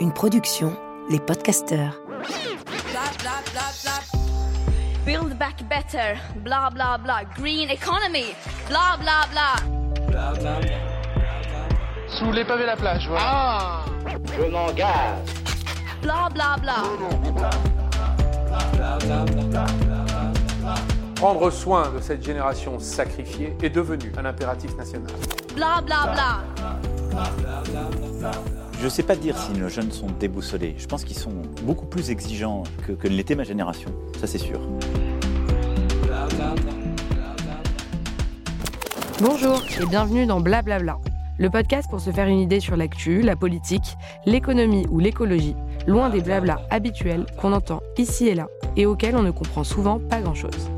Une production, les podcasteurs. Build back better, blah blah blah. Green economy, blah blah blah. Sous les pavés la plage, voilà. Ah Je m'engage. Blah blah blah. Prendre soin de cette génération sacrifiée est devenu un impératif national. Je ne sais pas dire si nos jeunes sont déboussolés. Je pense qu'ils sont beaucoup plus exigeants que, que ne l'était ma génération. Ça, c'est sûr. Bonjour et bienvenue dans Blablabla, le podcast pour se faire une idée sur l'actu, la politique, l'économie ou l'écologie, loin des blablas habituels qu'on entend ici et là et auxquels on ne comprend souvent pas grand-chose.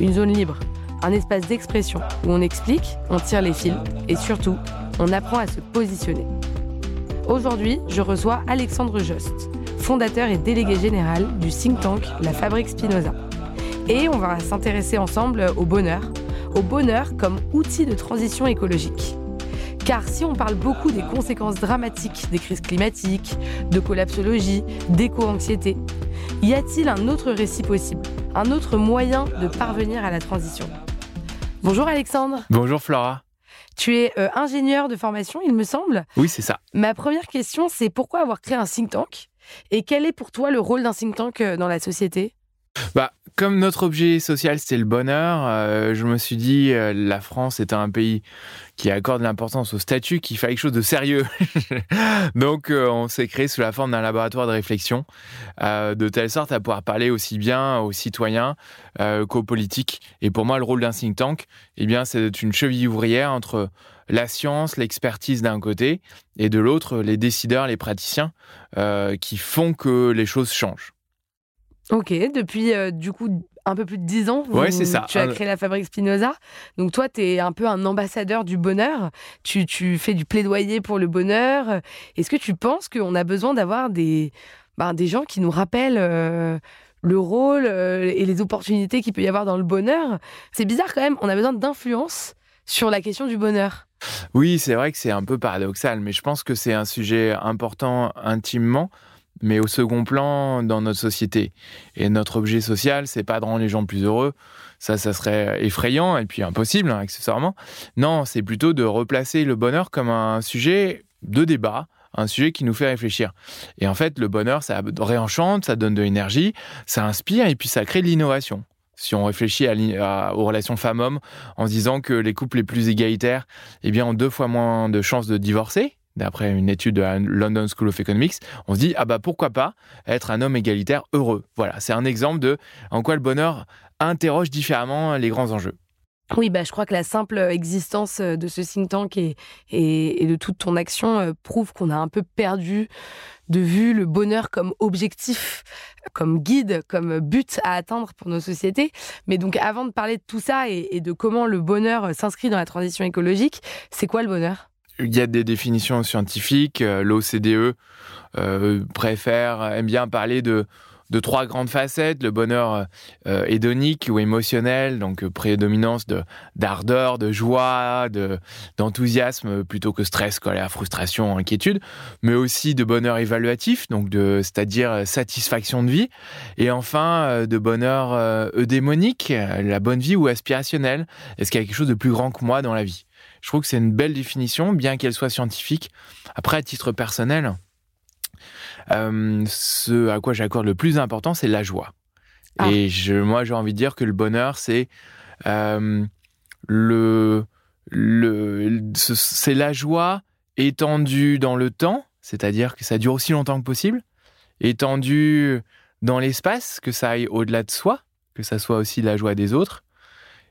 Une zone libre, un espace d'expression où on explique, on tire les fils et surtout, on apprend à se positionner. Aujourd'hui, je reçois Alexandre Jost, fondateur et délégué général du think tank La Fabrique Spinoza. Et on va s'intéresser ensemble au bonheur, au bonheur comme outil de transition écologique. Car si on parle beaucoup des conséquences dramatiques des crises climatiques, de collapsologie, d'éco-anxiété, y a-t-il un autre récit possible, un autre moyen de parvenir à la transition? Bonjour Alexandre. Bonjour Flora. Tu es euh, ingénieur de formation, il me semble. Oui, c'est ça. Ma première question, c'est pourquoi avoir créé un think tank? Et quel est pour toi le rôle d'un think tank euh, dans la société? Bah, comme notre objet social, c'était le bonheur, euh, je me suis dit, euh, la France est un pays qui accorde l'importance au statut, qu'il fallait quelque chose de sérieux. Donc, euh, on s'est créé sous la forme d'un laboratoire de réflexion, de telle sorte à pouvoir parler aussi bien aux citoyens qu'aux politiques. Et pour moi, le rôle d'un think tank, eh c'est d'être une cheville ouvrière entre la science, l'expertise d'un côté, et de l'autre, les décideurs, les praticiens, qui font que les choses changent. Ok, depuis euh, du coup un peu plus de 10 ans, vous- Ouais, c'est ça. tu as créé la fabrique Spinoza. Donc toi, tu es un peu un ambassadeur du bonheur. Tu, tu fais du plaidoyer pour le bonheur. Est-ce que tu penses qu'on a besoin d'avoir des, ben, des gens qui nous rappellent euh, le rôle euh, et les opportunités qu'il peut y avoir dans le bonheur? C'est bizarre quand même, on a besoin d'influence sur la question du bonheur. Oui, c'est vrai que c'est un peu paradoxal, mais je pense que c'est un sujet important intimement, mais au second plan dans notre société. Et notre objet social, c'est pas de rendre les gens plus heureux. Ça, ça serait effrayant et puis impossible, hein, accessoirement. Non, c'est plutôt de replacer le bonheur comme un sujet de débat, un sujet qui nous fait réfléchir. Et en fait, le bonheur, ça réenchante, ça donne de l'énergie, ça inspire et puis ça crée de l'innovation. Si on réfléchit aux relations femmes-hommes en disant que les couples les plus égalitaires eh bien, ont deux fois moins de chances de divorcer, d'après une étude de la London School of Economics, on se dit, ah bah pourquoi pas être un homme égalitaire heureux? Voilà, c'est un exemple de en quoi le bonheur interroge différemment les grands enjeux. Oui, bah, je crois que la simple existence euh, de ce think tank et, et, de toute ton action euh, prouve qu'on a un peu perdu de vue le bonheur comme objectif, comme guide, comme but à atteindre pour nos sociétés. Mais donc, avant de parler de tout ça et, et de comment le bonheur euh, s'inscrit dans la transition écologique, c'est quoi le bonheur? Il y a des définitions scientifiques. euh, L'OCDE euh, préfère, aime bien parler de, de trois grandes facettes. Le bonheur euh, hédonique ou émotionnel, donc euh, prédominance de- d'ardeur, de, joie, de- d'enthousiasme plutôt que stress, colère, frustration, inquiétude. Mais aussi de bonheur évaluatif, donc de, c'est-à-dire euh, satisfaction de vie. Et enfin, euh, de bonheur euh, eudémonique, euh, la bonne vie ou aspirationnel. Est-ce qu'il y a quelque chose de plus grand que moi dans la vie? Je trouve que c'est une belle définition, bien qu'elle soit scientifique. Après, à titre personnel, euh, ce à quoi j'accorde le plus d'importance, c'est la joie. Ah. Et je, moi, j'ai envie de dire que le bonheur, c'est euh, le, le, ce- c'est la joie étendue dans le temps, c'est-à-dire que ça dure aussi longtemps que possible, étendue dans l'espace, que ça aille au-delà de soi, que ça soit aussi la joie des autres,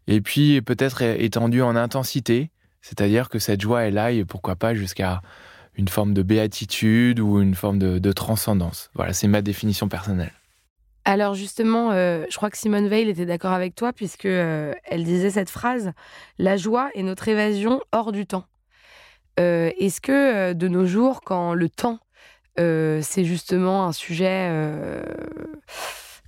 et puis peut-être étendue en intensité, c'est-à-dire que cette joie, elle aille, pourquoi pas, jusqu'à une forme de béatitude ou une forme de, transcendance. Voilà, c'est ma définition personnelle. Alors justement, euh, je crois que Simone Veil était d'accord avec toi puisque euh, elle disait cette phrase La joie est notre évasion hors du temps. Euh, Est-ce que de nos jours, quand le temps c'est justement un sujet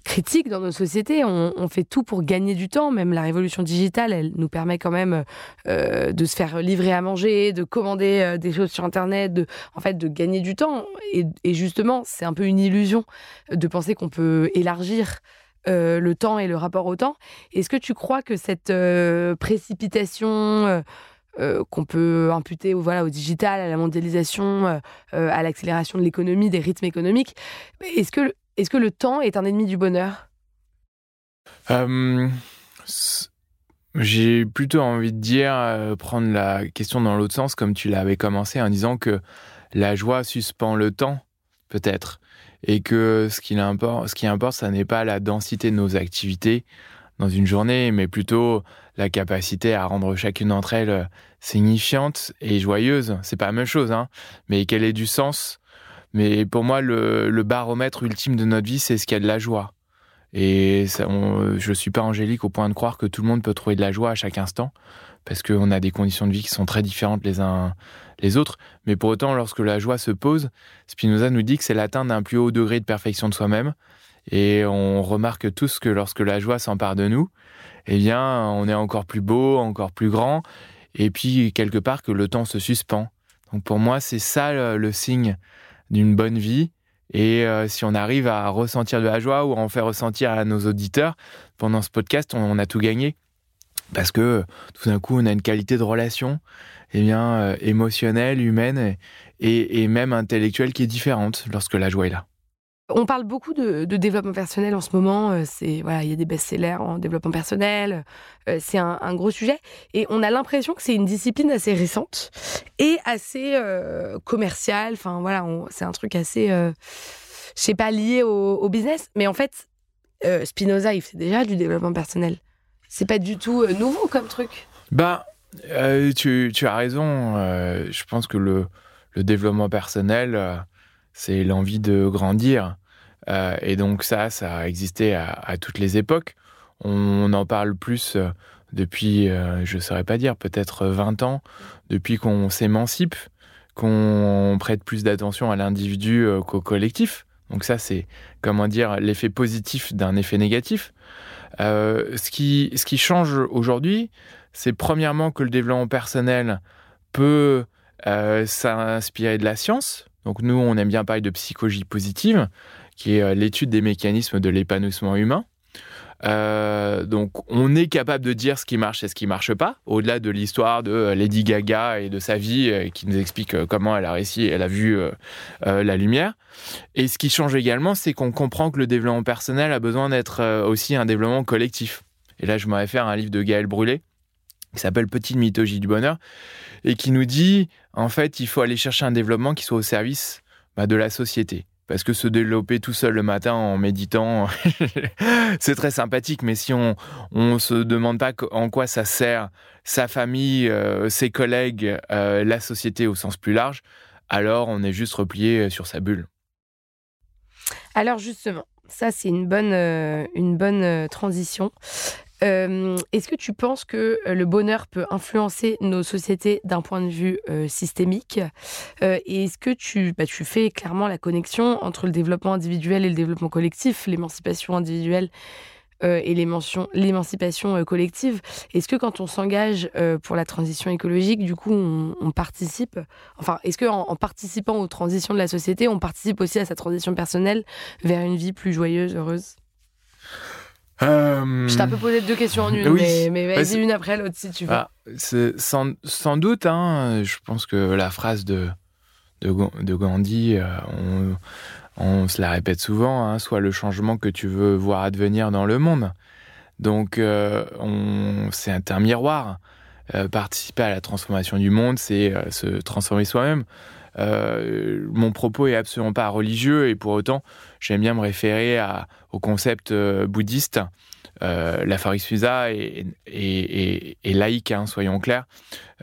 critique dans nos sociétés. On, fait tout pour gagner du temps. Même la révolution digitale, elle nous permet quand même euh, de se faire livrer à manger, de commander euh, des choses sur Internet, de, en fait, de gagner du temps. Et, justement, c'est un peu une illusion de penser qu'on peut élargir euh, le temps et le rapport au temps. Est-ce que tu crois que cette précipitation qu'on peut imputer voilà, au digital, à la mondialisation, à l'accélération de l'économie, des rythmes économiques, est-ce que est-ce que le temps est un ennemi du bonheur? Euh, J'ai plutôt envie de dire, euh, prendre la question dans l'autre sens, comme tu l'avais commencé, en disant que la joie suspend le temps, peut-être, et que ce qui importe, ce qui importe, ça n'est pas la densité de nos activités dans une journée, mais plutôt la capacité à rendre chacune d'entre elles euh, signifiante et joyeuse. C'est pas la même chose, hein, mais qu'elle ait du sens mais pour moi, le, baromètre ultime de notre vie, c'est ce qu'il y a de la joie. Et ça, je suis pas angélique au point de croire que tout le monde peut trouver de la joie à chaque instant, parce qu'on a des conditions de vie qui sont très différentes les uns les autres. Mais pour autant, lorsque la joie se pose, Spinoza nous dit que c'est l'atteinte d'un plus haut degré de perfection de soi-même. Et on remarque tous que lorsque la joie s'empare de nous, eh bien, on est encore plus beau, encore plus grand. Et puis, quelque part, que le temps se suspend. Donc, pour moi, c'est ça le signe d'une bonne vie. Et euh, si on arrive à ressentir de la joie ou à en faire ressentir à nos auditeurs pendant ce podcast, on, a tout gagné. Parce que tout d'un coup, on a une qualité de relation eh bien, euh, émotionnelle, humaine et, et même intellectuelle qui est différente lorsque la joie est là. On parle beaucoup de, développement personnel en ce moment. Euh, c'est voilà, il y a des best-sellers en développement personnel. Euh, c'est un, gros sujet et on a l'impression que c'est une discipline assez récente et assez euh, commerciale. Enfin voilà, c'est un truc assez, je sais pas, lié au, business. Mais en fait, Spinoza, il fait déjà du développement personnel. C'est pas du tout nouveau comme truc. Bah, tu, as raison. je pense que le développement personnel c'est l'envie de grandir. Euh, et donc ça, ça a existé à, toutes les époques. On, en parle plus euh, depuis, euh, je ne saurais pas dire, peut-être 20 ans, depuis qu'on s'émancipe, qu'on prête plus d'attention à l'individu qu'au collectif. Donc ça, c'est, comment dire, l'effet positif d'un effet négatif. ce, qui, ce qui change aujourd'hui, c'est premièrement que le développement personnel peut s'inspirer de la science, donc nous, on aime bien parler de psychologie positive, qui est euh, l'étude des mécanismes de l'épanouissement humain. Euh, donc, on est capable de dire ce qui marche et ce qui marche pas, au-delà de l'histoire de euh, Lady Gaga et de sa vie, qui nous explique comment elle a réussi, elle a vu la lumière. Et ce qui change également, c'est qu'on comprend que le développement personnel a besoin d'être aussi un développement collectif. Et là, je me réfère à un livre de Gaël Brûlé, qui s'appelle Petite mythologie du bonheur, et qui nous dit, en fait, il faut aller chercher un développement qui soit au service bah, de la société. Parce que se développer tout seul le matin en méditant, c'est très sympathique, mais si on ne se demande pas en quoi ça sert sa famille, euh, ses collègues, euh, la société au sens plus large, alors on est juste replié sur sa bulle. Alors justement, ça c'est une bonne, euh, une bonne transition. Euh, est-ce que tu penses que euh, le bonheur peut influencer nos sociétés d'un point de vue euh, systémique? Et est-ce que tu, bah, tu fais clairement la connexion entre le développement individuel et le développement collectif, l'émancipation individuelle et l'émancipation collective? Est-ce que quand on s'engage pour la transition écologique, du coup, on, participe? Enfin, est-ce qu'en en, participant aux transitions de la société, on participe aussi à sa transition personnelle vers une vie plus joyeuse, heureuse? Euh, Je t'ai un peu posé deux questions en une, mais, vas-y une après l'autre si tu veux. Ah, sans, sans, doute, hein, je pense que la phrase de, de, Gandhi, euh, on, on, se la répète souvent, hein, soit le changement que tu veux voir advenir dans le monde. Donc, euh, c'est un, miroir. participer à la transformation du monde, c'est se transformer soi-même. Mon propos est absolument pas religieux et pour autant, j'aime bien me référer au concept euh, bouddhiste. Euh, la Farisusa est, est, laïque, hein, soyons clairs.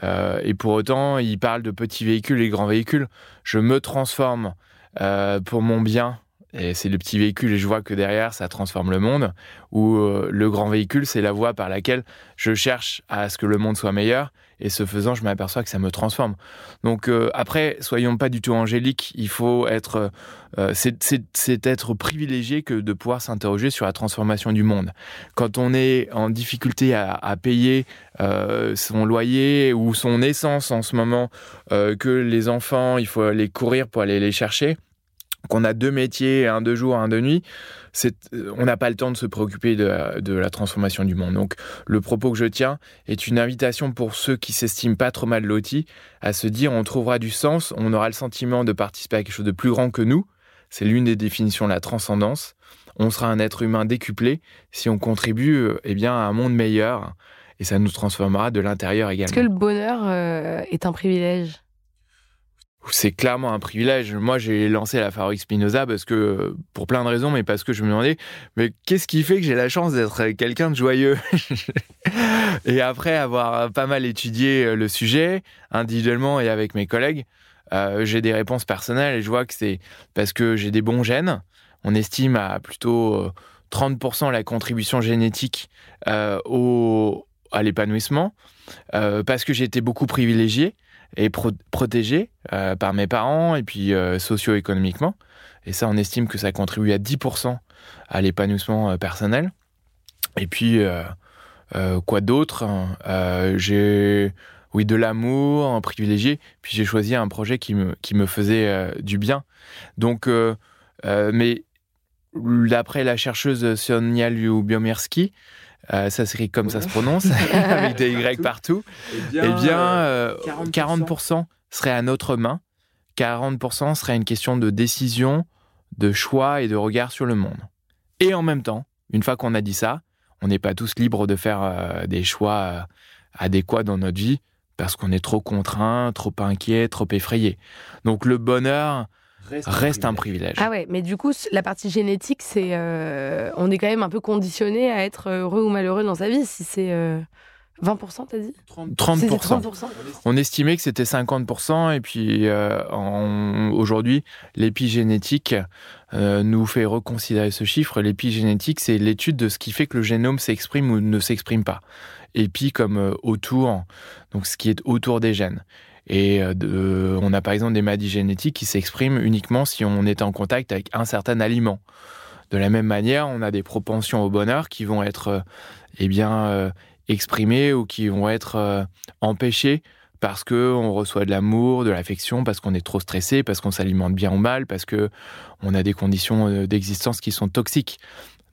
Euh, et pour autant, il parle de petits véhicules et grands véhicules. Je me transforme pour mon bien et c'est le petit véhicule et je vois que derrière ça transforme le monde, ou euh, le grand véhicule c'est la voie par laquelle je cherche à ce que le monde soit meilleur et ce faisant je m'aperçois que ça me transforme. Donc euh, après, soyons pas du tout angéliques, il faut être, euh, c'est être privilégié que de pouvoir s'interroger sur la transformation du monde. Quand on est en difficulté à, à payer son loyer ou son essence en ce moment, que les enfants, il faut aller courir pour aller les chercher, qu'on a deux métiers, un de jour, un de nuit, on n'a pas le temps de se préoccuper de, la transformation du monde. Donc, le propos que je tiens est une invitation pour ceux qui s'estiment pas trop mal lotis à se dire on trouvera du sens, on aura le sentiment de participer à quelque chose de plus grand que nous. C'est l'une des définitions de la transcendance. On sera un être humain décuplé si on contribue eh bien, à un monde meilleur et ça nous transformera de l'intérieur également. Est-ce que le bonheur euh, est un privilège? C'est clairement un privilège. Moi, j'ai lancé la Fabrique Spinoza parce que, pour plein de raisons, mais parce que je me demandais, mais qu'est-ce qui fait que j'ai la chance d'être quelqu'un de joyeux Et après avoir pas mal étudié le sujet, individuellement et avec mes collègues, euh, j'ai des réponses personnelles et je vois que c'est parce que j'ai des bons gènes. On estime à plutôt 30% euh, la contribution génétique euh, au, à l'épanouissement, parce que j'ai été beaucoup privilégié et protégé euh, par mes parents et puis euh, socio-économiquement. Et ça, on estime que ça contribue à 10% à l'épanouissement euh, personnel. Et puis, quoi d'autre hein, J'ai, oui, de l'amour, un privilégié. Puis j'ai choisi un projet qui me, qui me faisait du bien. Donc, mais d'après la chercheuse Sonia Lyubomirsky, euh, ça s'écrit comme ça se prononce, avec des Y partout, eh bien, 40%, euh, serait à notre main. 40% serait une question de décision, de choix et de regard sur le monde. Et en même temps, une fois qu'on a dit ça, on n'est pas tous libres de faire euh, des choix adéquats dans notre vie parce qu'on est trop contraint, trop inquiet, trop effrayé. Donc le bonheur, reste, un, privilège. Ah ouais, mais du coup, la partie génétique, c'est, euh, on est quand même un peu conditionné à être heureux ou malheureux dans sa vie. Si c'est 20%, euh, t'as dit? 30%. On estimait que c'était 50%, et puis euh, aujourd'hui, l'épigénétique nous fait reconsidérer ce chiffre. L'épigénétique, c'est l'étude de ce qui fait que le génome s'exprime ou ne s'exprime pas. Épi comme autour, donc ce qui est autour des gènes. Et euh, on a par exemple des maladies génétiques qui s'expriment uniquement si on est en contact avec un certain aliment. De la même manière, on a des propensions au bonheur qui vont être euh, eh bien, euh, exprimées ou qui vont être empêchées parce que on reçoit de l'amour, de l'affection, parce qu'on est trop stressé, parce qu'on s'alimente bien ou mal, parce que on a des conditions d'existence qui sont toxiques.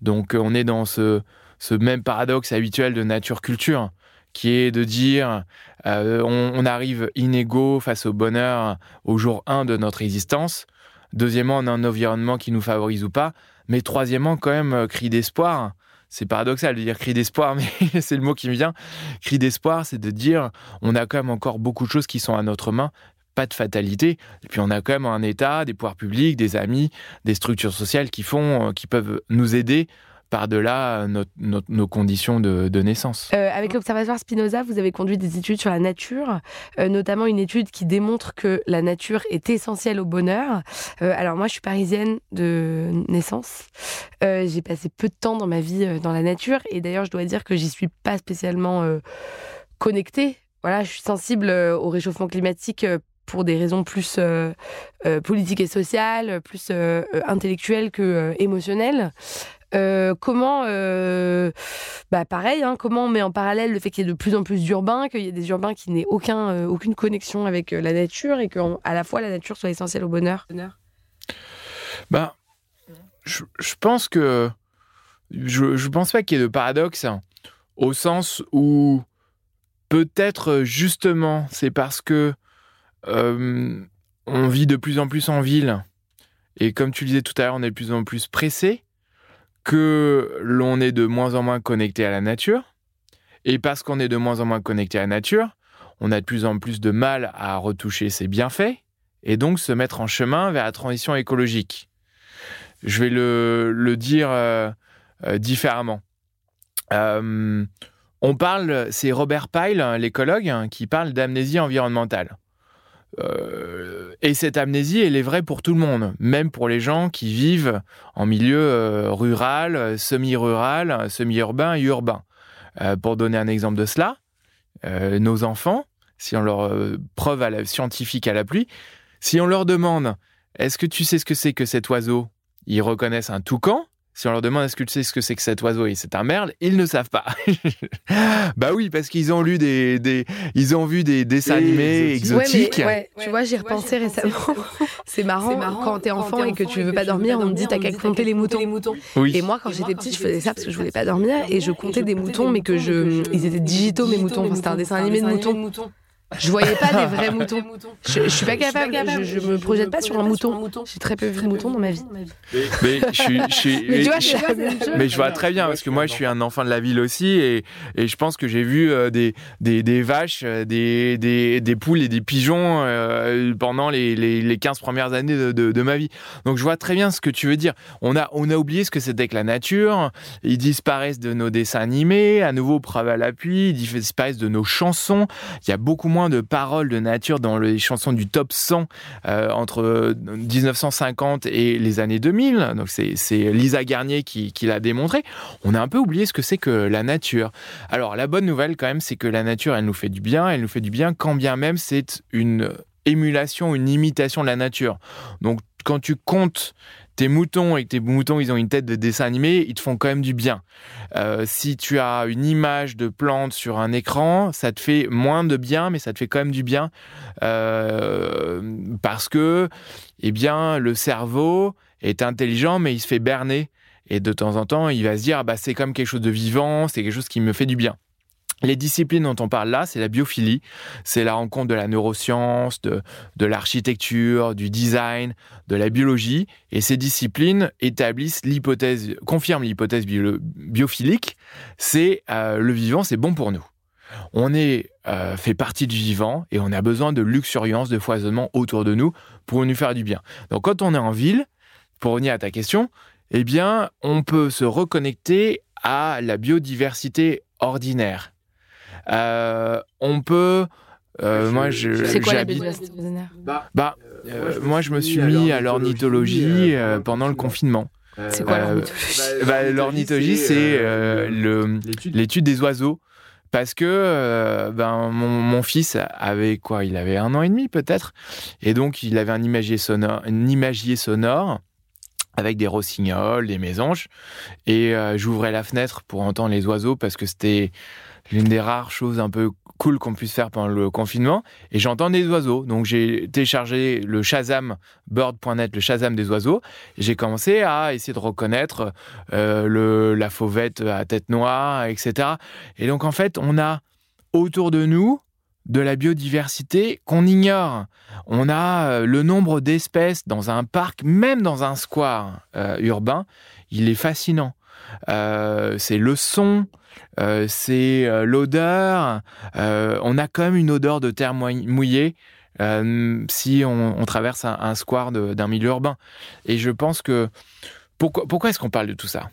Donc on est dans ce, ce même paradoxe habituel de nature-culture qui est de dire euh, on, arrive inégaux face au bonheur au jour 1 de notre existence. Deuxièmement, on a un environnement qui nous favorise ou pas. Mais troisièmement, quand même, euh, cri d'espoir. C'est paradoxal de dire cri d'espoir, mais c'est le mot qui me vient. Cri d'espoir, c'est de dire on a quand même encore beaucoup de choses qui sont à notre main, pas de fatalité. Et puis on a quand même un État, des pouvoirs publics, des amis, des structures sociales qui font, euh, qui peuvent nous aider par-delà nos conditions de, naissance. Euh, avec l'Observatoire Spinoza, vous avez conduit des études sur la nature, euh, notamment une étude qui démontre que la nature est essentielle au bonheur. Euh, alors moi, je suis parisienne de naissance. J'ai passé peu de temps dans ma vie dans la nature et d'ailleurs, je dois dire que j'y suis pas spécialement connectée. Voilà, je suis sensible au réchauffement climatique pour des raisons plus politiques et sociales, plus intellectuelles que émotionnelles. Euh, comment, euh, bah pareil, hein, comment on met en parallèle le fait qu'il y ait de plus en plus d'urbains, qu'il y ait des urbains qui n'aient aucun, euh, aucune connexion avec la nature et qu'à la fois la nature soit essentielle au bonheur? Ben, je, pense que je, je pense pas qu'il y ait de paradoxe hein, au sens où peut-être justement c'est parce que on vit de plus en plus en ville et comme tu le disais tout à l'heure, on est de plus en plus pressé que l'on est de moins en moins connecté à la nature. Et parce qu'on est de moins en moins connecté à la nature, on a de plus en plus de mal à retoucher ses bienfaits et donc se mettre en chemin vers la transition écologique. Je vais le, dire euh, euh, différemment. Euh, on parle, c'est Robert Pyle, l'écologue, qui parle d'amnésie environnementale. Et cette amnésie, elle est vraie pour tout le monde, même pour les gens qui vivent en milieu euh, rural, semi-rural, semi-urbain et urbain. Euh, pour donner un exemple de cela, euh, nos enfants, si on leur preuve à la, scientifique à la pluie, si on leur demande est-ce que tu sais ce que c'est que cet oiseau? Ils reconnaissent un toucan, si on leur demande est-ce que tu sais ce que c'est que cet oiseau? Et c'est un merle, ils ne savent pas. bah oui, parce qu'ils ont lu des, des, ils ont vu des dessins animés exotiques. Ouais, tu vois, j'y repensé récemment. c'est marrant, marrant, quand t'es enfant, et que tu veux pas dormir, on te dit t'as qu'à compter les moutons. Et moi, quand j'étais petite, je faisais ça parce que je voulais pas dormir et je comptais des moutons, mais que je, ils étaient digitaux mes moutons. c'était un dessin animé de moutons. Je voyais pas des vrais moutons. Je, je suis pas capable. Je, je me projette pas sur un mouton. J'ai très peu vu de moutons dans ma vie. Mais je suis. mais, tu vois, je, mais je vois très bien parce que moi, je suis un enfant de la ville aussi et, et je pense que j'ai vu euh, des, des, des, vaches, euh, des, des, des, poules et des pigeons euh, pendant les, les, les, 15 premières années de, de, de, ma vie. Donc je vois très bien ce que tu veux dire. On a, on a oublié ce que c'était que la nature. Ils disparaissent de nos dessins animés. À nouveau, preuve à l'appui. Ils disparaissent de nos chansons. Il y a beaucoup moins de paroles de nature dans les chansons du top 100 euh, entre 1950 et les années 2000. Donc c'est Lisa Garnier qui, qui l'a démontré. On a un peu oublié ce que c'est que la nature. Alors la bonne nouvelle quand même, c'est que la nature, elle nous fait du bien. Elle nous fait du bien quand bien même c'est une émulation, une imitation de la nature. Donc quand tu comptes tes moutons et que tes moutons ils ont une tête de dessin animé, ils te font quand même du bien. Euh, si tu as une image de plante sur un écran, ça te fait moins de bien, mais ça te fait quand même du bien euh, parce que, eh bien, le cerveau est intelligent, mais il se fait berner. Et de temps en temps, il va se dire, ah bah, c'est comme quelque chose de vivant, c'est quelque chose qui me fait du bien. Les disciplines dont on parle là, c'est la biophilie, c'est la rencontre de la neuroscience, de, de l'architecture, du design, de la biologie, et ces disciplines établissent l'hypothèse, confirment l'hypothèse biophilique, c'est euh, le vivant, c'est bon pour nous. On est euh, fait partie du vivant et on a besoin de luxuriance, de foisonnement autour de nous pour nous faire du bien. Donc quand on est en ville, pour revenir à ta question, eh bien, on peut se reconnecter à la biodiversité ordinaire on peut. Euh, moi, je. C'est quoi la Bah, bah euh, moi, je me suis mis à l'ornithologie pendant le confinement. C'est quoi l'ornithologie? bah, L'ornithologie, c'est l'étude des oiseaux. Parce que ben, mon, mon, fils avait quoi? Il avait un an et demi peut-être. Et donc, il avait un imagier sonore, un imagier sonore avec des rossignols, des mésanges. Et j'ouvrais la fenêtre pour entendre les oiseaux parce que c'était l'une des rares choses un peu cool qu'on puisse faire pendant le confinement. Et j'entends des oiseaux. Donc j'ai téléchargé le Shazam, bird.net, le Shazam des oiseaux. J'ai commencé à essayer de reconnaître euh, le, la fauvette à tête noire, etc. Et donc en fait, on a autour de nous de la biodiversité qu'on ignore. On a euh, le nombre d'espèces dans un parc, même dans un square euh, urbain, il est fascinant. c'est le son, euh, c'est euh, l'odeur. Euh, on a quand même une odeur de terre mouillée. si on, traverse un, square d'un milieu urbain. Et je pense que pourquoi, pourquoi est-ce qu'on parle de tout ça?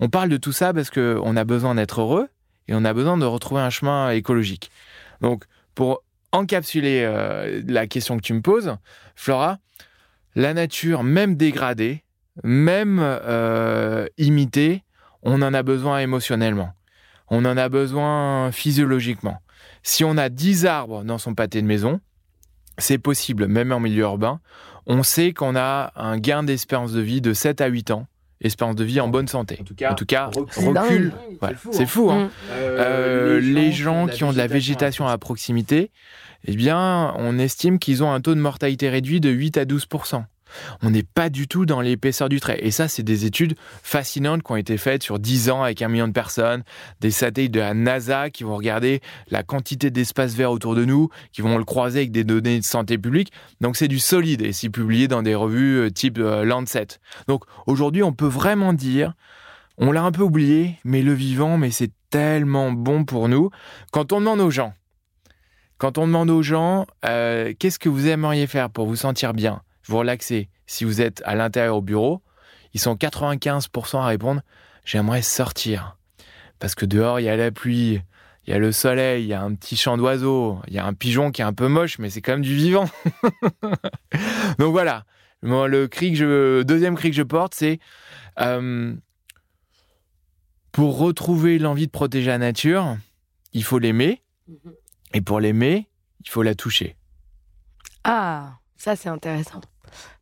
On parle de tout ça parce qu'on a besoin d'être heureux et on a besoin de retrouver un chemin écologique. Donc, pour encapsuler la question que tu me poses, Flora, la nature, même dégradée, même imitée, on en a besoin émotionnellement on en a besoin physiologiquement. Si on a 10 arbres dans son pâté de maison, c'est possible, même en milieu urbain. On sait qu'on a un gain d'espérance de vie de 7 à 8 ans. Espérance de vie en bonne santé. En tout cas, recul. C'est fou. Hein. Euh, les gens qui ont de la végétation à proximité, eh bien, on estime qu'ils ont un taux de mortalité réduit de 8 à 12 on n'est pas du tout dans l'épaisseur du trait. Et ça, c'est des études fascinantes qui ont été faites sur 10 ans avec un million de personnes, des satellites de la NASA qui vont regarder la quantité d'espace vert autour de nous, qui vont le croiser avec des données de santé publique. Donc c'est du solide et c'est publié dans des revues euh, type euh, Lancet. Donc aujourd'hui, on peut vraiment dire, on l'a un peu oublié, mais le vivant, mais c'est tellement bon pour nous. Quand on demande aux gens, quand on demande aux gens, euh, qu'est-ce que vous aimeriez faire pour vous sentir bien? Vous relaxez. Si vous êtes à l'intérieur au bureau, ils sont 95% à répondre j'aimerais sortir. Parce que dehors, il y a la pluie, il y a le soleil, il y a un petit chant d'oiseau, il y a un pigeon qui est un peu moche, mais c'est quand même du vivant. Donc voilà, le cri que je, deuxième cri que je porte, c'est euh, pour retrouver l'envie de protéger la nature, il faut l'aimer, mhm. et pour l'aimer, il faut la toucher. Ah, ça c'est intéressant.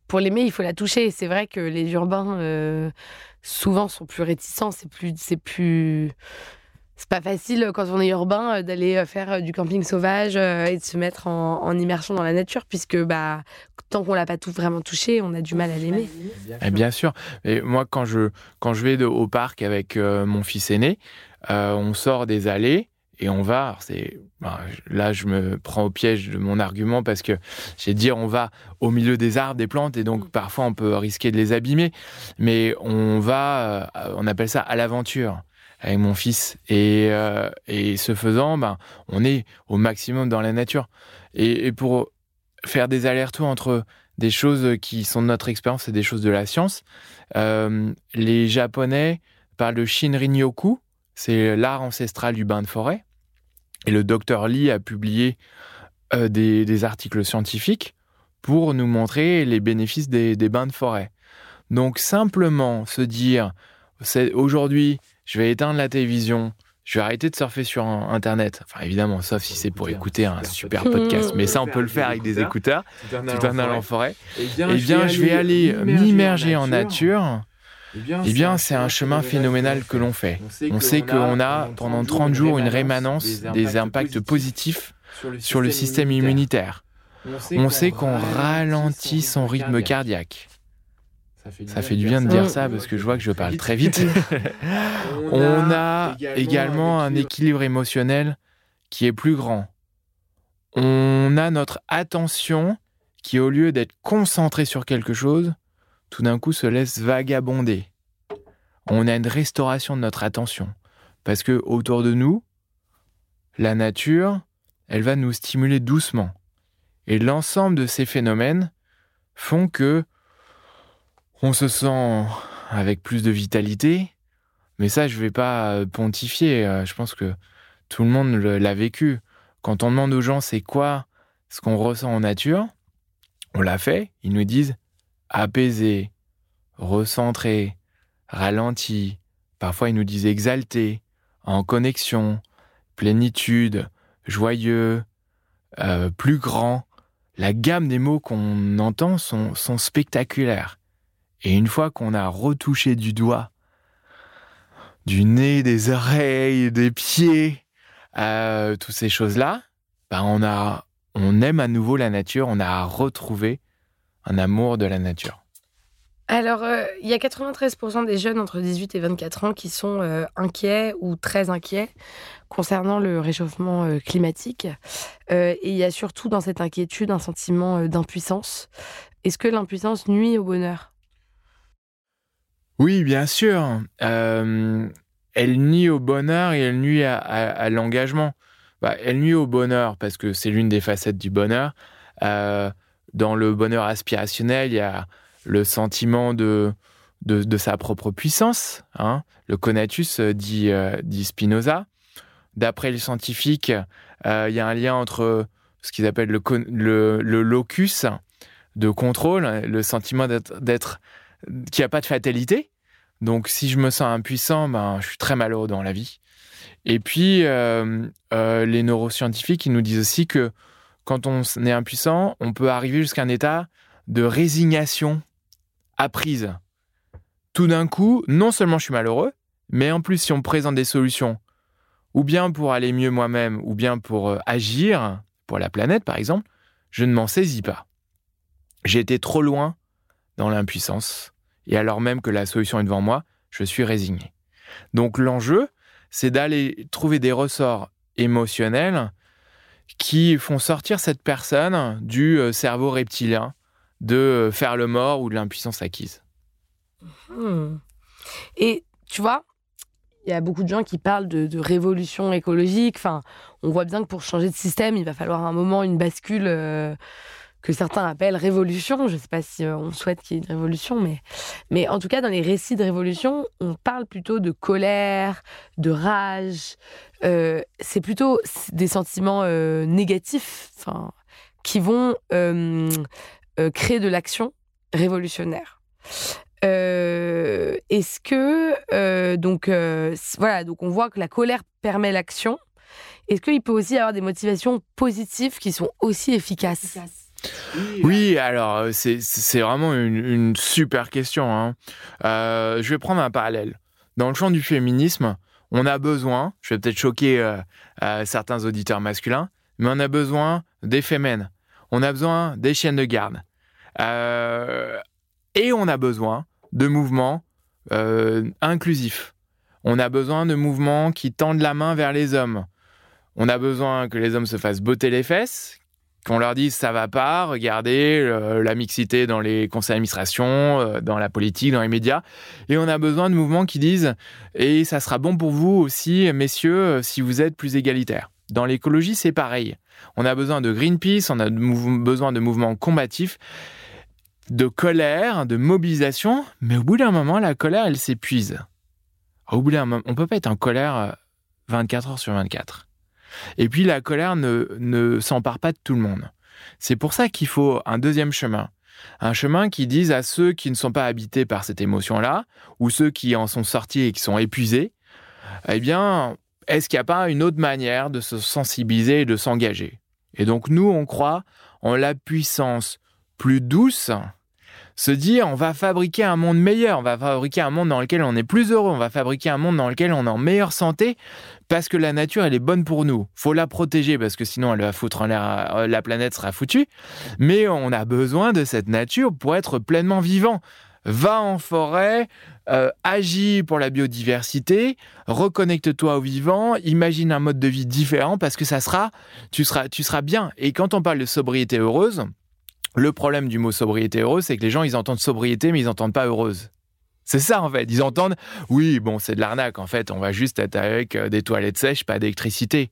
Pour l'aimer, il faut la toucher. C'est vrai que les urbains euh, souvent sont plus réticents, c'est plus, c'est plus, c'est pas facile euh, quand on est urbain euh, d'aller faire du camping sauvage et de se mettre en, immersion dans la nature, puisque bah, tant qu'on l'a pas tout vraiment touché, on a du mal à l'aimer. Et bien sûr. Et moi, quand je, quand je vais au parc avec mon fils aîné, on sort des allées et on va. C'est bah, là, je me prends au piège de mon argument parce que j'ai dit on va au milieu des arbres, des plantes, et donc mm. parfois on peut risquer de les abîmer. Mais on va, on appelle ça à l'aventure avec mon fils. Et, euh, et ce faisant, ben, on est au maximum dans la nature. Et, pour faire des allers-retours entre des choses qui sont de notre expérience et des choses de la science, euh, les Japonais parlent de Shinrin-yoku, c'est l'art ancestral du bain de forêt. Et le docteur Lee a publié euh, des, des, articles scientifiques pour nous montrer les bénéfices des, des bains de forêt. Donc simplement se dire, aujourd'hui, je vais éteindre la télévision, je vais arrêter de surfer sur Internet. Enfin, évidemment, sauf si c'est pour écouter un super podcast. Mais ça, on peut le faire avec des écouteurs, tout en allant en forêt. Eh bien, je vais aller m'immerger en nature. Eh bien, c'est un chemin phénoménal que l'on fait. On sait qu'on a, pendant 30 jours, une rémanence des impacts positifs sur le système immunitaire. On sait qu'on ralentit son rythme cardiaque. Ça fait du bien de dire ça parce que je vois que je parle très vite. On a également un équilibre émotionnel qui est plus grand. On a notre attention qui, au lieu d'être concentrée sur quelque chose, tout d'un coup se laisse vagabonder. On a une restauration de notre attention. Parce que autour de nous, la nature, elle va nous stimuler doucement. Et l'ensemble de ces phénomènes font que on se sent avec plus de vitalité. Mais ça, je vais pas pontifier. Euh, je pense que tout le monde l'a vécu. Quand on demande aux gens c'est quoi ce qu'on ressent en nature, on l'a fait. Ils nous disent apaisé, recentré, ralenti. Parfois, ils nous disent exalté, en connexion, plénitude, joyeux, euh, plus grand. La gamme des mots qu'on entend sont spectaculaires. Et une fois qu'on a retouché du doigt, du nez, des oreilles, des pieds, euh, toutes ces choses-là, bah on, a, on aime à nouveau la nature, on a retrouvé un amour de la nature. Alors, euh, il y a 93% des jeunes entre 18 et 24 ans qui sont euh, inquiets ou très inquiets concernant le réchauffement climatique. et il y a surtout dans cette inquiétude un sentiment d'impuissance. Est-ce que l'impuissance nuit au bonheur? Oui, bien sûr. Euh, elle nuit au bonheur et elle nuit à, l'engagement. Bah, elle nuit au bonheur parce que c'est l'une des facettes du bonheur. Euh, dans le bonheur aspirationnel, il y a le sentiment de, de, sa propre puissance. Hein. Le conatus, euh, dit, dit Spinoza. D'après les scientifiques, il y a un lien entre ce qu'ils appellent le, le, locus de contrôle, le sentiment d'être qu'il n'y a pas de fatalité. Donc si je me sens impuissant, ben, je suis très malheureux dans la vie. Et puis, euh, euh, les neuroscientifiques, ils nous disent aussi que quand on est impuissant, on peut arriver jusqu'à un état de résignation apprise. Tout d'un coup, non seulement je suis malheureux, mais en plus, si on me présente des solutions, ou bien pour aller mieux moi-même, ou bien pour euh, agir pour la planète, par exemple, je ne m'en saisis pas. J'ai été trop loin dans l'impuissance et alors même que la solution est devant moi, je suis résigné. Donc l'enjeu, c'est d'aller trouver des ressorts émotionnels qui font sortir cette personne du euh, cerveau reptilien, de euh, faire le mort ou de l'impuissance acquise. Hmm. Et tu vois, il y a beaucoup de gens qui parlent de, révolution écologique. Enfin, on voit bien que pour changer de système, il va falloir un moment une bascule. Euh, que certains appellent révolution. Je ne sais pas si on souhaite qu'il y ait une révolution, mais, mais en tout cas, dans les récits de révolution, on parle plutôt de colère, de rage. c'est plutôt des sentiments négatifs, enfin, qui vont créer de l'action révolutionnaire. Est-ce que donc voilà donc on voit que la colère permet l'action est-ce qu'il peut aussi y avoir des motivations positives qui sont aussi efficaces oui, alors euh, c'est vraiment une, super question. Hein. Euh, je vais prendre un parallèle. Dans le champ du féminisme, on a besoin, je vais peut-être choquer euh, certains auditeurs masculins, mais on a besoin des femmes. On a besoin des chiennes de garde. et on a besoin de mouvements inclusifs. On a besoin de mouvements qui tendent la main vers les hommes. On a besoin que les hommes se fassent botter les fesses, qu'on leur dise ça va pas, regardez euh, la mixité dans les conseils d'administration, euh, dans la politique, dans les médias. Et on a besoin de mouvements qui disent et ça sera bon pour vous aussi, messieurs, euh, si vous êtes plus égalitaires. Dans l'écologie, c'est pareil. On a besoin de Greenpeace, on a besoin de mouvements combatifs, de colère, de mobilisation, mais au bout d'un moment, la colère, elle s'épuise. Au bout d'un moment, on peut pas être en colère 24 heures sur 24. Et puis la colère ne, ne s'empare pas de tout le monde. C'est pour ça qu'il faut un deuxième chemin. Un chemin qui dise à ceux qui ne sont pas habités par cette émotion-là, ou ceux qui en sont sortis et qui sont épuisés, eh bien, est-ce qu'il n'y a pas une autre manière de se sensibiliser et de s'engager? Et donc nous, on croit en la puissance plus douce se dire on va fabriquer un monde meilleur, on va fabriquer un monde dans lequel on est plus heureux, on va fabriquer un monde dans lequel on est en meilleure santé parce que la nature elle est bonne pour nous. Faut la protéger parce que sinon elle va foutre en l'air, euh, la planète sera foutue. Mais on a besoin de cette nature pour être pleinement vivant. Va en forêt, euh, agis pour la biodiversité, reconnecte-toi au vivant, imagine un mode de vie différent parce que ça sera, tu seras, tu seras bien. Et quand on parle de sobriété heureuse, le problème du mot sobriété heureuse, c'est que les gens, ils entendent sobriété, mais ils n'entendent pas heureuse. C'est ça en fait. Ils entendent, oui, bon, c'est de l'arnaque. En fait, on va juste être avec euh, des toilettes sèches, pas d'électricité.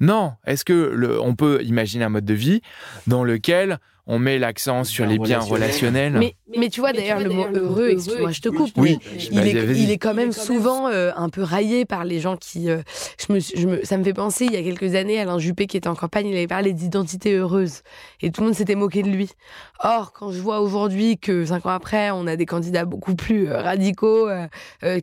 Non. Est-ce que on peut imaginer un mode de vie dans lequel on met l'accent sur les biens relationnels. Mais, tu vois d'ailleurs le mot heureux, excuse-moi, je te coupe, oui. il, est, il, est, quand même souvent euh, un peu raillé par les gens qui. Euh, je me, je me, ça me fait penser, il y a quelques années, Alain Juppé qui était en campagne, il avait parlé d'identité heureuse. Et tout le monde s'était moqué de lui. Or, quand je vois aujourd'hui que cinq ans après, on a des candidats beaucoup plus euh, radicaux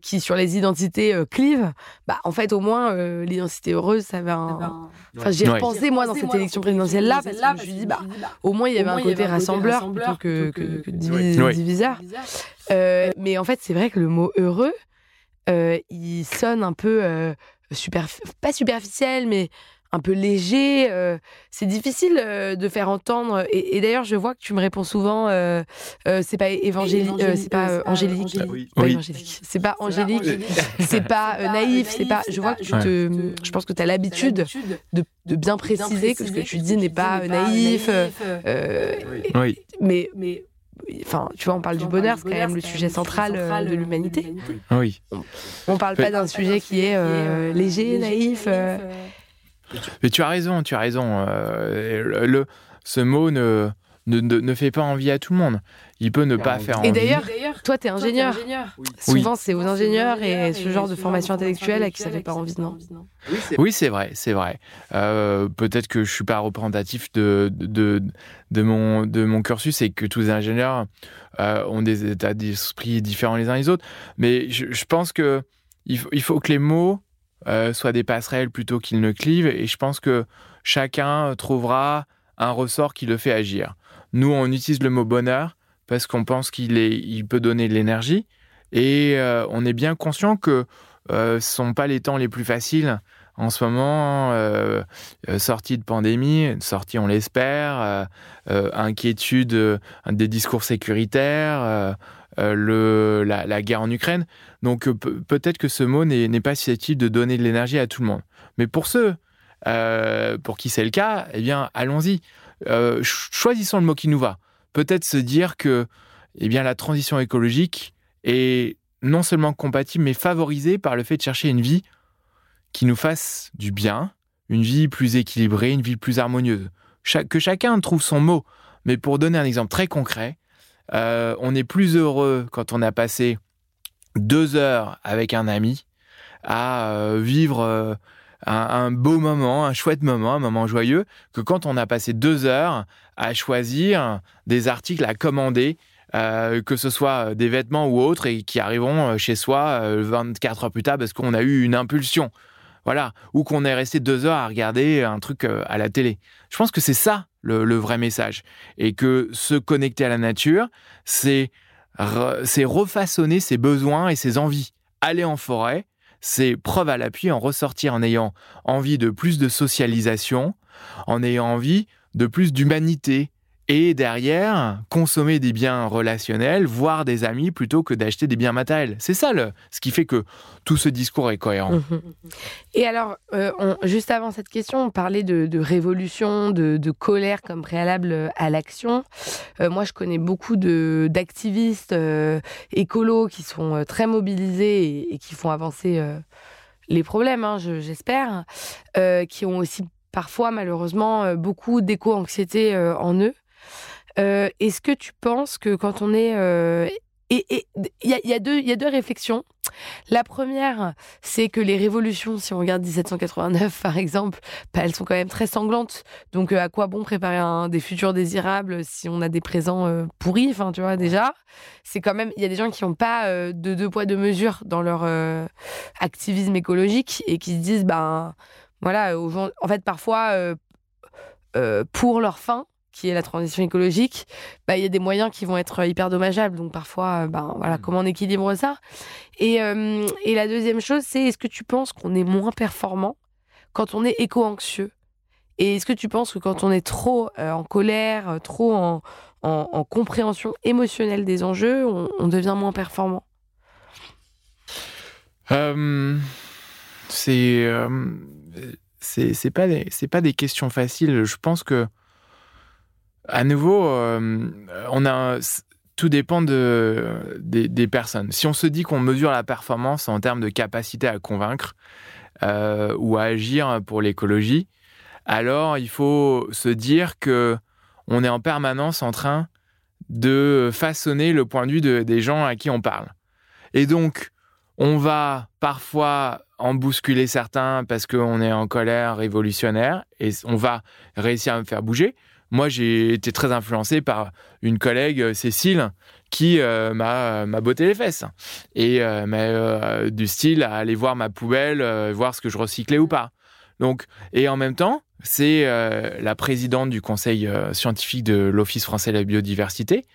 qui, sur les identités, clivent, bah, en fait, au moins, l'identité heureuse, ça. Un... Ben, enfin, j'y ai repensé, moi, dans cette élection présidentielle-là, parce que je me suis dit, bah, au moins, il y avait un côté rassembleur plutôt que, que, diviseur. Euh, mais en fait, c'est vrai que le mot heureux, euh, il sonne un peu euh, super, pas superficiel, mais un peu léger. Euh, c'est difficile euh, de faire entendre. Et, d'ailleurs, je vois que tu me réponds souvent. Euh, c'est pas évangélique, c'est pas angélique. C'est pas angélique. C'est pas naïf. C'est pas. Je vois que tu te. Je pense que tu as l'habitude de, de, bien préciser que ce que tu dis n'est pas naïf. oui. Mais mais enfin, tu vois, on parle du bonheur, c'est quand même le sujet central de l'humanité. Oui. On, parle pas d'un sujet qui est léger, naïf. Mais tu as raison, tu as raison. Euh, le, ce mot ne, ne, ne, fait pas envie à tout le monde. Il peut ne pas faire envie. Et d'ailleurs, toi, tu es ingénieur. Souvent, c'est aux ingénieurs et ce genre de formation intellectuelle à qui ça fait pas envie, non Oui, c'est vrai, c'est vrai. Euh, peut-être que je suis pas représentatif de, de, de, mon, de mon cursus et que tous les ingénieurs euh, ont des états d'esprit différents les uns les autres. Mais je, je pense que il faut, il faut que les mots euh, soit des passerelles plutôt qu'ils ne clivent. Et je pense que chacun trouvera un ressort qui le fait agir. Nous, on utilise le mot bonheur parce qu'on pense qu'il il peut donner de l'énergie. Et euh, on est bien conscient que euh, ce ne sont pas les temps les plus faciles en ce moment, sortie de pandémie, sortie on l'espère, inquiétude des discours sécuritaires, la, guerre en Ukraine. Donc peut-être que ce mot n'est pas susceptible de donner de l'énergie à tout le monde. Mais pour ceux euh, pour qui c'est le cas, eh bien allons-y. Euh, choisissons le mot qui nous va. Peut-être se dire que eh bien, la transition écologique est non seulement compatible, mais favorisée par le fait de chercher une vie qui nous fasse du bien, une vie plus équilibrée, une vie plus harmonieuse. que chacun trouve son mot, mais pour donner un exemple très concret, euh, on est plus heureux quand on a passé deux heures avec un ami à euh, vivre euh, un, un beau moment, un chouette moment, un moment joyeux, que quand on a passé deux heures à choisir des articles à commander euh, que ce soit des vêtements ou autres, et qui arriveront chez soi euh, 24 heures plus tard parce qu'on a eu une impulsion. Voilà. Ou qu'on est resté deux heures à regarder un truc à la télé. Je pense que c'est ça le vrai message. Et que se connecter à la nature, c'est c'est refaçonner ses besoins et ses envies. Aller en forêt, c'est preuve à l'appui en ressortir en ayant envie de plus de socialisation, en ayant envie de plus d'humanité. Et derrière, consommer des biens relationnels, voir des amis plutôt que d'acheter des biens matériels. C'est ça le, ce qui fait que tout ce discours est cohérent. Mhm. Et alors, euh, juste avant cette question, on parlait de, révolution, de, colère comme préalable à l'action. Euh, moi, je connais beaucoup d'activistes euh, écolos qui sont euh, très mobilisés et, qui font avancer euh, les problèmes, hein, je- j'espère, euh, qui ont aussi parfois, malheureusement, euh, beaucoup d'éco-anxiété euh, en eux. Euh, Est-ce que tu penses que quand on est... euh, et il y, a- y a deux- réflexions. La première, c'est que les révolutions, si on regarde 1789 par exemple, bah, elles sont quand même très sanglantes. Donc euh, à quoi bon préparer des futurs désirables si on a des présents pourris Enfin, tu vois, déjà, c'est quand même. Il y a des gens qui n'ont pas de deux poids deux mesures dans leur activisme écologique et qui se disent, ben voilà, en fait, parfois pour leur fin qui est la transition écologique, bah, il y a des moyens qui vont être hyper dommageables. Donc parfois, euh, ben, voilà, comment on équilibre ça? Et, euh, et la deuxième chose, c'est est-ce que tu penses qu'on est moins performant quand on est éco-anxieux? Et est-ce que tu penses que quand on est trop euh, en colère, euh, trop en, en- en compréhension émotionnelle des enjeux, on, on devient moins performant? Euh, c'est euh, c'est pas des pas des questions faciles. Je pense que à nouveau, euh, on a tout dépend de des, personnes. Si on se dit qu'on mesure la performance en termes de capacité à convaincre euh, ou à agir pour l'écologie, alors il faut se dire que on est en permanence en train de façonner le point de vue de- des gens à qui on parle. Et donc, on va parfois en bousculer certains parce qu'on est en colère révolutionnaire et on va réussir à me faire bouger. Moi, j'ai été très influencé par une collègue, euh, Cécile, qui euh, m'a m'a botté les fesses. Et euh, euh, du style à aller voir ma poubelle, euh, voir ce que je recyclais ou pas. Donc, et en même temps, c'est euh, la présidente du conseil euh, scientifique de l'Office français de la biodiversité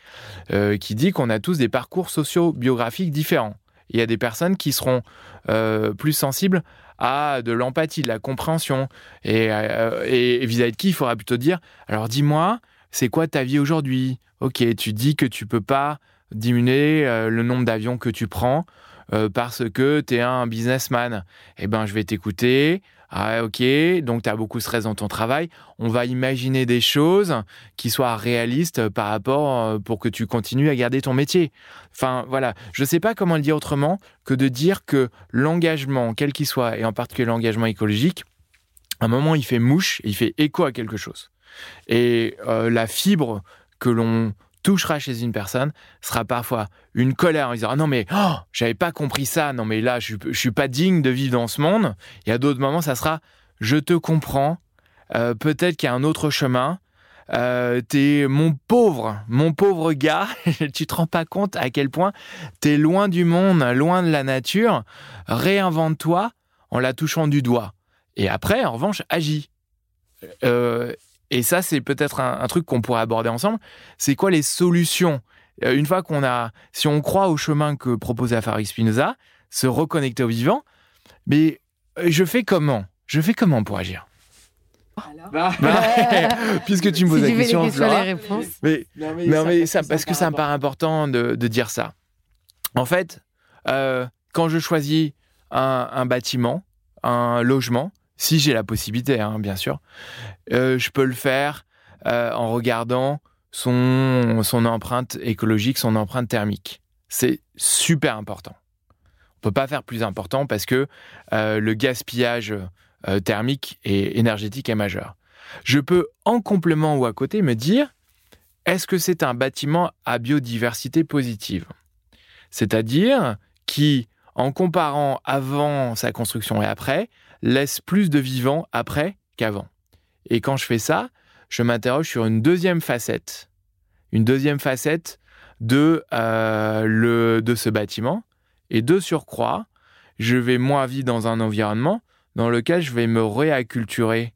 euh, qui dit qu'on a tous des parcours socio-biographiques différents. Il y a des personnes qui seront euh, plus sensibles à de l'empathie, de la compréhension, et, euh, et vis-à-vis de qui il faudra plutôt dire alors dis-moi, c'est quoi ta vie aujourd'hui? Ok, tu dis que tu peux pas diminuer euh, le nombre d'avions que tu prends euh, parce que tu es un businessman. Eh ben, je vais t'écouter. Ah, ok, donc tu as beaucoup de stress dans ton travail. On va imaginer des choses qui soient réalistes par rapport euh, pour que tu continues à garder ton métier. Enfin, voilà. Je ne sais pas comment le dire autrement que de dire que l'engagement, quel qu'il soit, et en particulier l'engagement écologique, à un moment, il fait mouche, il fait écho à quelque chose. Et euh, la fibre que l'on touchera chez une personne sera parfois une colère en disant ah non mais oh, j'avais pas compris ça. Non mais là je, suis pas digne de vivre dans ce monde. Et à d'autres moments ça sera je te comprends. Euh, peut-être qu'il y a un autre chemin. Euh, t'es mon pauvre mon pauvre gars. Tu te rends pas compte à quel point t'es loin du monde loin de la nature. Réinvente-toi en la touchant du doigt. Et après en revanche agis. Euh, et ça, c'est peut-être un, un truc qu'on pourrait aborder ensemble. C'est quoi les solutions? Euh, Une fois qu'on a, si on croit au chemin que proposait Farid Spinoza, se reconnecter au vivant, mais euh, je fais comment? Je fais comment pour agir? Bah, Puisque tu me poses Si la les question, questions et les Flora. réponses. Mais, non, mais ça, parce que ça me paraît important de, de dire ça. En fait, euh, quand je choisis un, un bâtiment, un logement, si j'ai la possibilité, hein, bien sûr, euh, je peux le faire euh, en regardant son, empreinte écologique, son empreinte thermique. C'est super important. On peut pas faire plus important parce que euh, le gaspillage thermique et énergétique est majeur. Je peux en complément ou à côté me dire est-ce que c'est un bâtiment à biodiversité positive? C'est-à-dire qui, en comparant avant sa construction et après, laisse plus de vivants après qu'avant. Et quand je fais ça, je m'interroge sur une deuxième facette. Une deuxième facette de, euh, le, de ce bâtiment. Et de surcroît, je vais moi vivre dans un environnement dans lequel je vais me réacculturer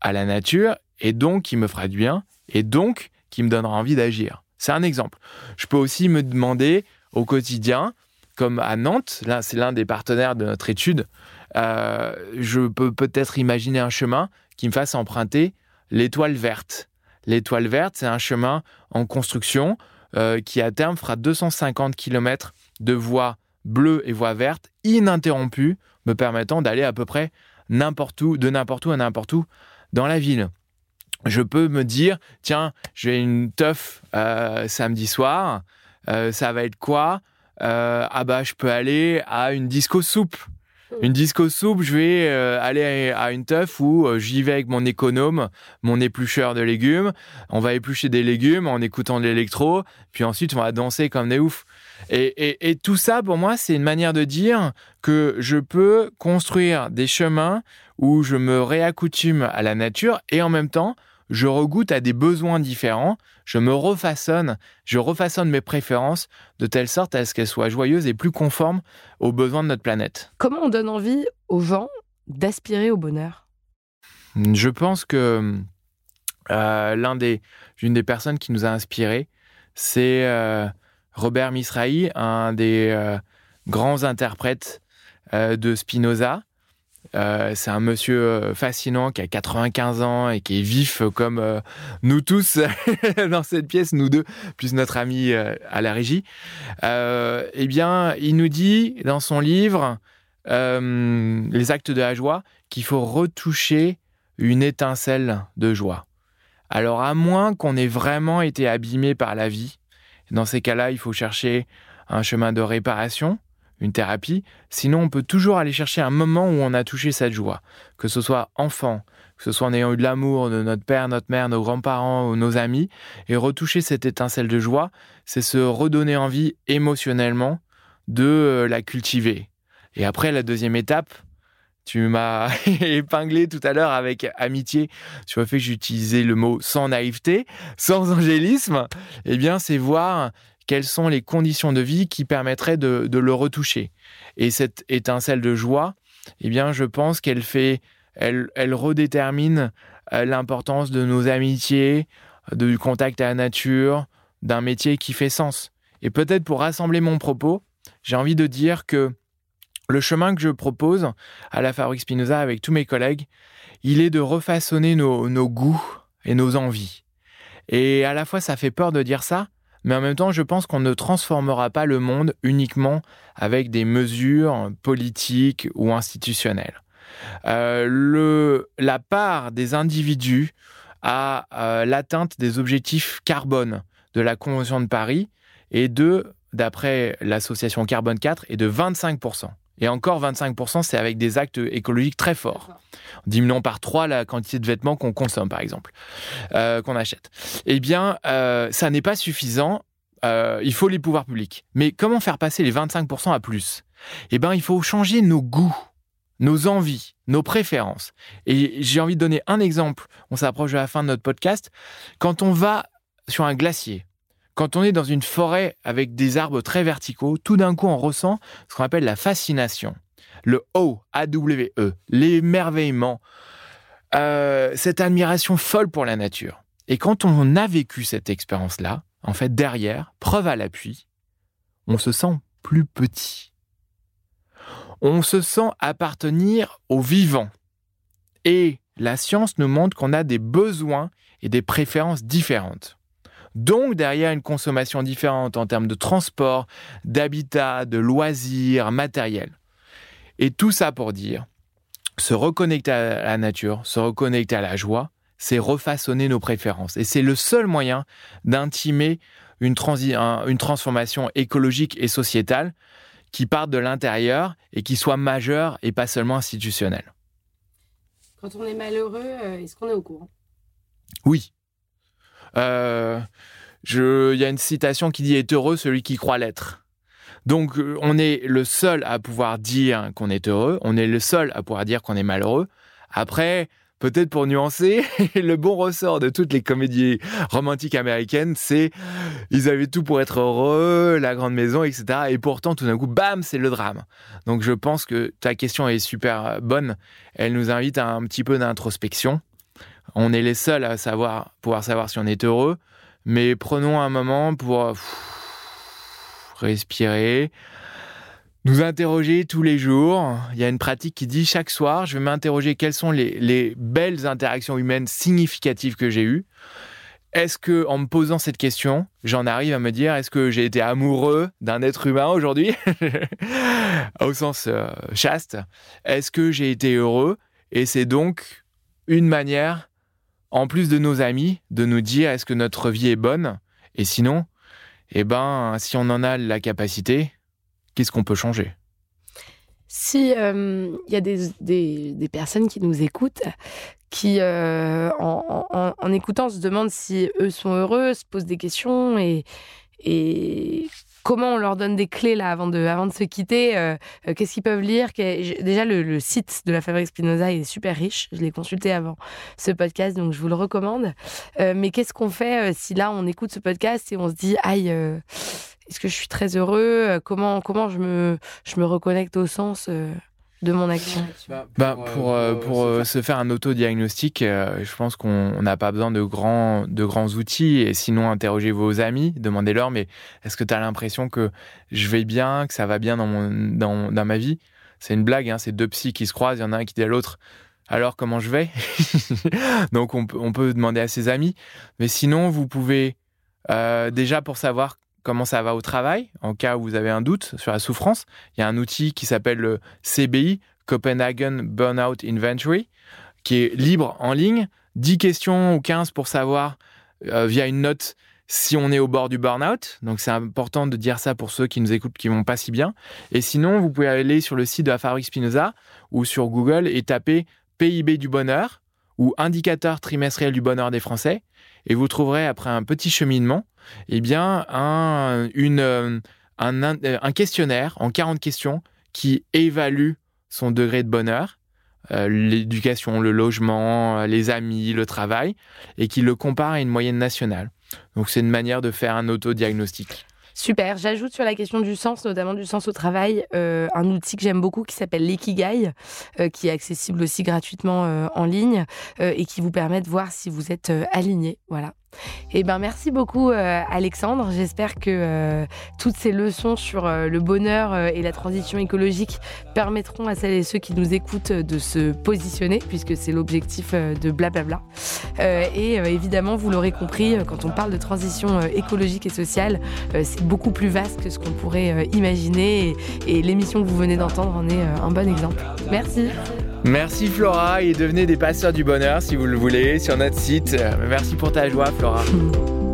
à la nature et donc qui me fera du bien et donc qui me donnera envie d'agir. C'est un exemple. Je peux aussi me demander au quotidien, comme à Nantes, là c'est l'un des partenaires de notre étude, euh, je peux peut-être imaginer un chemin qui me fasse emprunter l'étoile verte. L'étoile verte, c'est un chemin en construction euh, qui à terme fera 250 km de voies bleues et voies vertes ininterrompues, me permettant d'aller à peu près n'importe où, de n'importe où à n'importe où dans la ville. Je peux me dire, tiens, j'ai une teuf euh, samedi soir, ça va être quoi? Ah bah je peux aller à une disco soupe. Une disco soupe, je vais euh, aller à une teuf où euh, j'y vais avec mon économe, mon éplucheur de légumes. On va éplucher des légumes en écoutant de l'électro, puis ensuite on va danser comme des oufs. Et, et tout ça, pour moi, c'est une manière de dire que je peux construire des chemins où je me réaccoutume à la nature et en même temps, je regoute à des besoins différents, je me refaçonne, je refaçonne mes préférences de telle sorte à ce qu'elles soient joyeuses et plus conformes aux besoins de notre planète. Comment on donne envie aux gens d'aspirer au bonheur? Je pense que euh, l'un des, une des personnes qui nous a inspirés, c'est euh, Robert Misrahi, un des euh, grands interprètes de Spinoza, euh, c'est un monsieur euh, fascinant qui a 95 ans et qui est vif comme euh, nous tous dans cette pièce, nous deux, plus notre ami à la régie. eh bien, il nous dit dans son livre Les actes de la joie qu'il faut retoucher une étincelle de joie. Alors, à moins qu'on ait vraiment été abîmé par la vie, dans ces cas-là, il faut chercher un chemin de réparation, une thérapie. Sinon, on peut toujours aller chercher un moment où on a touché cette joie, que ce soit enfant, que ce soit en ayant eu de l'amour de notre père, notre mère, nos grands-parents ou nos amis, et retoucher cette étincelle de joie, c'est se redonner envie émotionnellement de euh, la cultiver. Et après, la deuxième étape, tu m'as épinglé tout à l'heure avec amitié sur le fait que j'utilisais le mot sans naïveté, sans angélisme. Eh bien, c'est voir quelles sont les conditions de vie qui permettraient de, le retoucher. Et cette étincelle de joie, eh bien, je pense qu'elle fait, elle, redétermine euh, l'importance de nos amitiés, du contact à la nature, d'un métier qui fait sens. Et peut-être pour rassembler mon propos, j'ai envie de dire que le chemin que je propose à la Fabrique Spinoza avec tous mes collègues, il est de refaçonner nos goûts et nos envies. Et à la fois, ça fait peur de dire ça, mais en même temps, je pense qu'on ne transformera pas le monde uniquement avec des mesures politiques ou institutionnelles. Euh, la part des individus à euh, l'atteinte des objectifs carbone de la Convention de Paris est de, d'après l'association Carbone 4, est de 25%. Et encore 25%, c'est avec des actes écologiques très forts. Diminuant par 3 la quantité de vêtements qu'on consomme, par exemple, euh, qu'on achète. Eh bien, euh, ça n'est pas suffisant. Euh, il faut les pouvoirs publics. Mais comment faire passer les 25% à plus? Eh bien, il faut changer nos goûts, nos envies, nos préférences. Et j'ai envie de donner un exemple. On s'approche de la fin de notre podcast. Quand on va sur un glacier, quand on est dans une forêt avec des arbres très verticaux, tout d'un coup, on ressent ce qu'on appelle la fascination. Le O, A-W-E, l'émerveillement, euh, cette admiration folle pour la nature. Et quand on a vécu cette expérience-là, en fait, derrière, preuve à l'appui, on se sent plus petit. On se sent appartenir au vivant. Et la science nous montre qu'on a des besoins et des préférences différentes. Donc derrière une consommation différente en termes de transport, d'habitat, de loisirs, matériel. Et tout ça pour dire, se reconnecter à la nature, se reconnecter à la joie, c'est refaçonner nos préférences. Et c'est le seul moyen d'intimer une, une transformation écologique et sociétale qui parte de l'intérieur et qui soit majeure et pas seulement institutionnelle. Quand on est malheureux, euh, est-ce qu'on est au courant? Oui, Il y a une citation qui dit est heureux celui qui croit l'être. Donc euh, on est le seul à pouvoir dire qu'on est heureux, on est le seul à pouvoir dire qu'on est malheureux. Après, peut-être pour nuancer, le bon ressort de toutes les comédies romantiques américaines, c'est ils avaient tout pour être heureux, la grande maison, etc. Et pourtant, tout d'un coup, bam, c'est le drame. Donc je pense que ta question est super bonne. Elle nous invite à un petit peu d'introspection. On est les seuls à savoir, pouvoir savoir si on est heureux, mais prenons un moment pour euh, respirer, nous interroger tous les jours. Il y a une pratique qui dit chaque soir, je vais m'interroger quelles sont les, les belles interactions humaines significatives que j'ai eues. Est-ce que, en me posant cette question, j'en arrive à me dire est-ce que j'ai été amoureux d'un être humain aujourd'hui, au sens euh, chaste Est-ce que j'ai été heureux? Et c'est donc une manière, en plus de nos amis, de nous dire est-ce que notre vie est bonne? Et sinon, eh ben, si on en a la capacité, qu'est-ce qu'on peut changer? Si euh, il y a des, des- personnes qui nous écoutent, qui euh, en, en- en écoutant se demandent si eux sont heureux, se posent des questions et, et comment on leur donne des clés là avant de, avant de se quitter, euh, euh, qu'est-ce qu'ils peuvent lire Déjà le, site de la Fabrique Spinoza est super riche, je l'ai consulté avant ce podcast donc je vous le recommande. Euh, mais qu'est-ce qu'on fait si là on écoute ce podcast et on se dit aïe est-ce que je suis très heureux? Comment comment je me je me reconnecte au sens de mon action Bah, pour, euh, pour euh, se faire un autodiagnostic, euh, je pense qu'on on n'a pas besoin de grands, de grands outils. Et sinon, interrogez vos amis, demandez-leur, mais est-ce que tu as l'impression que je vais bien, que ça va bien dans, mon, dans, dans ma vie? C'est une blague, hein, c'est deux psys qui se croisent, il y en a un qui dit à l'autre alors comment je vais? Donc on, peut- on peut demander à ses amis. Mais sinon, vous pouvez euh, déjà pour savoir comment ça va au travail, en cas où vous avez un doute sur la souffrance, il y a un outil qui s'appelle le CBI, Copenhagen Burnout Inventory, qui est libre en ligne. 10 questions ou 15 pour savoir euh, via une note si on est au bord du burnout. Donc c'est important de dire ça pour ceux qui nous écoutent qui vont pas si bien. Et sinon, vous pouvez aller sur le site de la Fabrique Spinoza ou sur Google et taper PIB du bonheur ou indicateur trimestriel du bonheur des Français. Et vous trouverez après un petit cheminement, eh bien, un, euh, un questionnaire en 40 questions qui évalue son degré de bonheur, euh, l'éducation, le logement, euh, les amis, le travail, et qui le compare à une moyenne nationale. Donc c'est une manière de faire un autodiagnostic. Super. J'ajoute sur la question du sens, notamment du sens au travail, euh, un outil que j'aime beaucoup qui s'appelle l'Ikigai, euh, qui est accessible aussi gratuitement euh, en ligne euh, et qui vous permet de voir si vous êtes euh, aligné. Voilà. Et ben merci beaucoup euh, Alexandre. J'espère que euh, toutes ces leçons sur euh, le bonheur et la transition écologique permettront à celles et ceux qui nous écoutent de se positionner, puisque c'est l'objectif de blablabla. Et évidemment, vous l'aurez compris, quand on parle de transition écologique et sociale, c'est beaucoup plus vaste que ce qu'on pourrait imaginer. Et, et l'émission que vous venez d'entendre en est un bon exemple. Merci. Merci Flora et devenez des passeurs du bonheur si vous le voulez sur notre site. Merci pour ta joie Flora. 嗯。